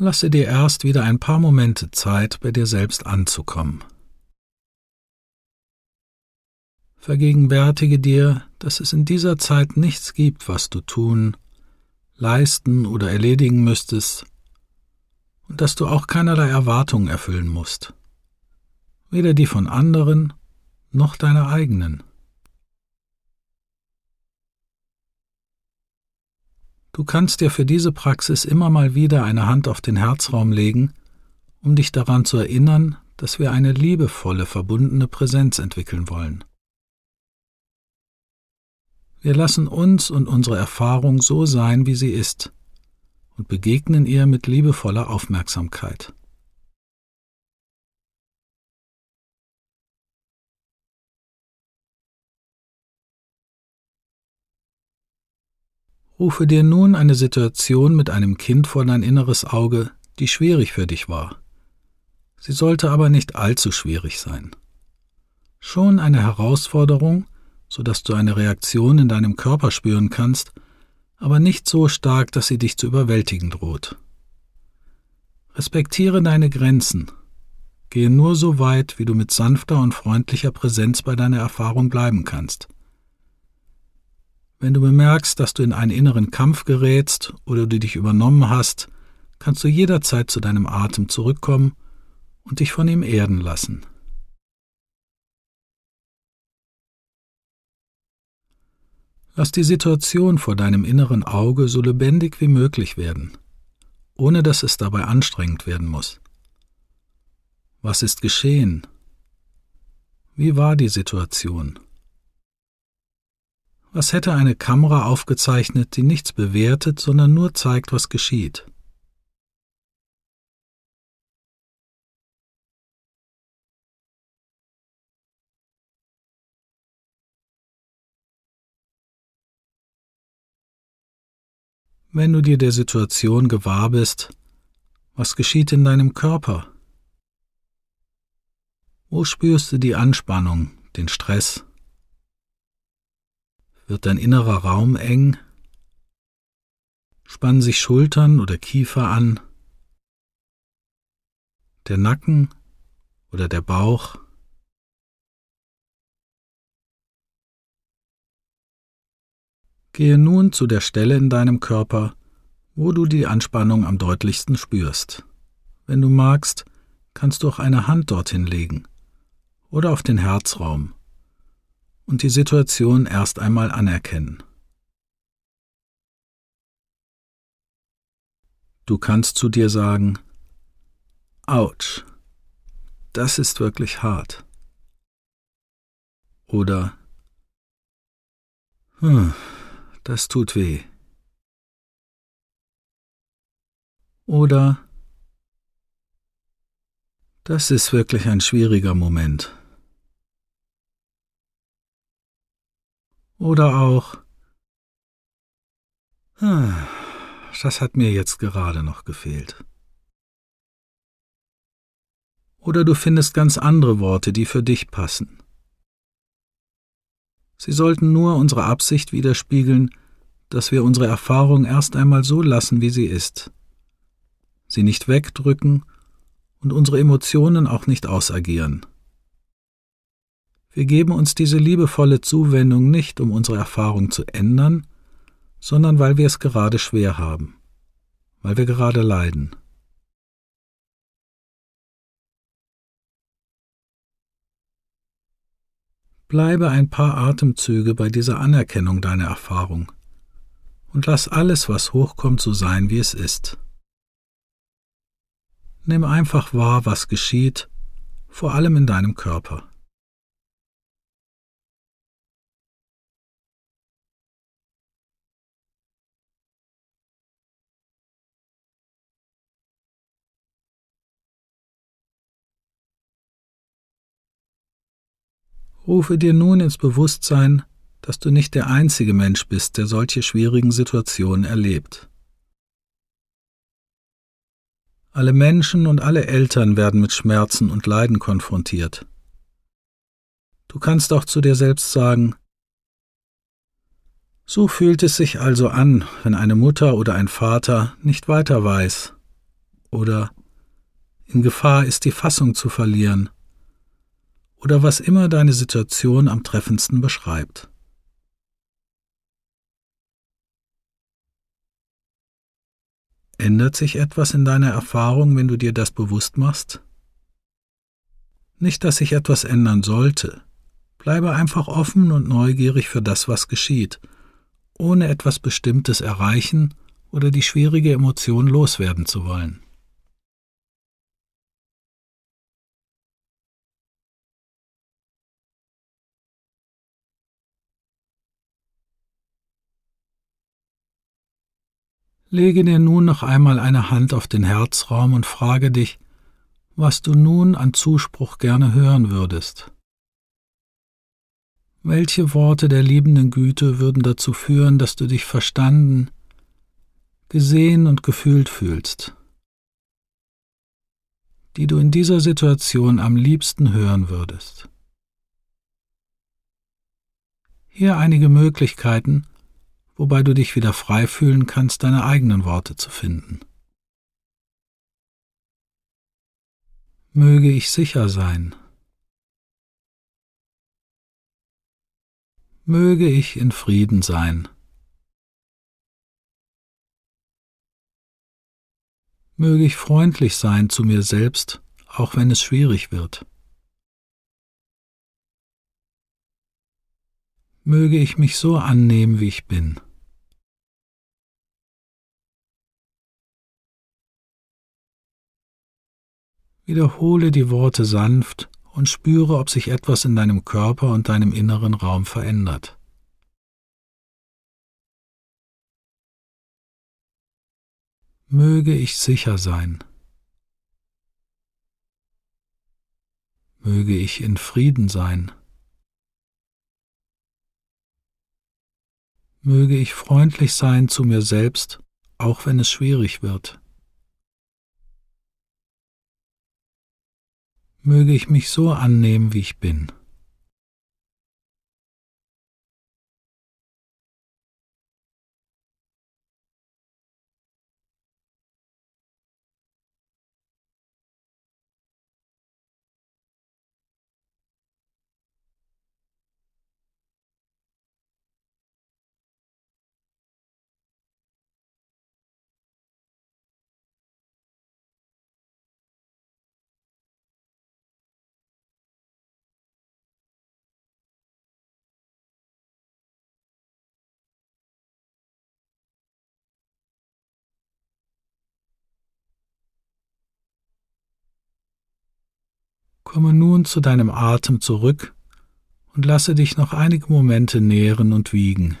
Lasse dir erst wieder ein paar Momente Zeit, bei dir selbst anzukommen. Vergegenwärtige dir, dass es in dieser Zeit nichts gibt, was du tun, leisten oder erledigen müsstest, und dass du auch keinerlei Erwartungen erfüllen musst, weder die von anderen noch deine eigenen. Du kannst dir für diese Praxis immer mal wieder eine Hand auf den Herzraum legen, um dich daran zu erinnern, dass wir eine liebevolle, verbundene Präsenz entwickeln wollen. Wir lassen uns und unsere Erfahrung so sein, wie sie ist, und begegnen ihr mit liebevoller Aufmerksamkeit. Rufe dir nun eine Situation mit einem Kind vor dein inneres Auge, die schwierig für dich war. Sie sollte aber nicht allzu schwierig sein. Schon eine Herausforderung, so dass du eine Reaktion in deinem Körper spüren kannst, aber nicht so stark, dass sie dich zu überwältigen droht. Respektiere deine Grenzen. Gehe nur so weit, wie du mit sanfter und freundlicher Präsenz bei deiner Erfahrung bleiben kannst. Wenn du bemerkst, dass du in einen inneren Kampf gerätst oder du dich übernommen hast, kannst du jederzeit zu deinem Atem zurückkommen und dich von ihm erden lassen. Lass die Situation vor deinem inneren Auge so lebendig wie möglich werden, ohne dass es dabei anstrengend werden muss. Was ist geschehen? Wie war die Situation? Was hätte eine Kamera aufgezeichnet, die nichts bewertet, sondern nur zeigt, was geschieht? Wenn du dir der Situation gewahr bist, was geschieht in deinem Körper? Wo spürst du die Anspannung, den Stress? Wird dein innerer Raum eng? Spannen sich Schultern oder Kiefer an? Der Nacken oder der Bauch? Gehe nun zu der Stelle in deinem Körper, wo du die Anspannung am deutlichsten spürst. Wenn du magst, kannst du auch eine Hand dorthin legen oder auf den Herzraum und die Situation erst einmal anerkennen. Du kannst zu dir sagen, Autsch, das ist wirklich hart. Oder, hm, das tut weh. Oder, das ist wirklich ein schwieriger Moment. Oder auch ah, Das hat mir jetzt gerade noch gefehlt. Oder du findest ganz andere Worte, die für dich passen. Sie sollten nur unsere Absicht widerspiegeln, dass wir unsere Erfahrung erst einmal so lassen, wie sie ist, sie nicht wegdrücken und unsere Emotionen auch nicht ausagieren. Wir geben uns diese liebevolle Zuwendung nicht, um unsere Erfahrung zu ändern, sondern weil wir es gerade schwer haben, weil wir gerade leiden. Bleibe ein paar Atemzüge bei dieser Anerkennung deiner Erfahrung und lass alles, was hochkommt, so sein, wie es ist. Nimm einfach wahr, was geschieht, vor allem in deinem Körper. Rufe dir nun ins Bewusstsein, dass du nicht der einzige Mensch bist, der solche schwierigen Situationen erlebt. Alle Menschen und alle Eltern werden mit Schmerzen und Leiden konfrontiert. Du kannst auch zu dir selbst sagen, so fühlt es sich also an, wenn eine Mutter oder ein Vater nicht weiter weiß oder in Gefahr ist die Fassung zu verlieren oder was immer deine Situation am treffendsten beschreibt. Ändert sich etwas in deiner Erfahrung, wenn du dir das bewusst machst? Nicht, dass sich etwas ändern sollte. Bleibe einfach offen und neugierig für das, was geschieht, ohne etwas Bestimmtes erreichen oder die schwierige Emotion loswerden zu wollen. Lege dir nun noch einmal eine Hand auf den Herzraum und frage dich, was du nun an Zuspruch gerne hören würdest. Welche Worte der liebenden Güte würden dazu führen, dass du dich verstanden, gesehen und gefühlt fühlst, die du in dieser Situation am liebsten hören würdest? Hier einige Möglichkeiten, wobei du dich wieder frei fühlen kannst, deine eigenen Worte zu finden. Möge ich sicher sein. Möge ich in Frieden sein. Möge ich freundlich sein zu mir selbst, auch wenn es schwierig wird. Möge ich mich so annehmen, wie ich bin. Wiederhole die Worte sanft und spüre, ob sich etwas in deinem Körper und deinem inneren Raum verändert. Möge ich sicher sein. Möge ich in Frieden sein. Möge ich freundlich sein zu mir selbst, auch wenn es schwierig wird. Möge ich mich so annehmen, wie ich bin. Komme nun zu deinem Atem zurück und lasse dich noch einige Momente nähren und wiegen.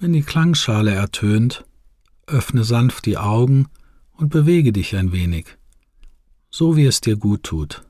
Wenn die Klangschale ertönt, öffne sanft die Augen und bewege dich ein wenig, so wie es dir gut tut.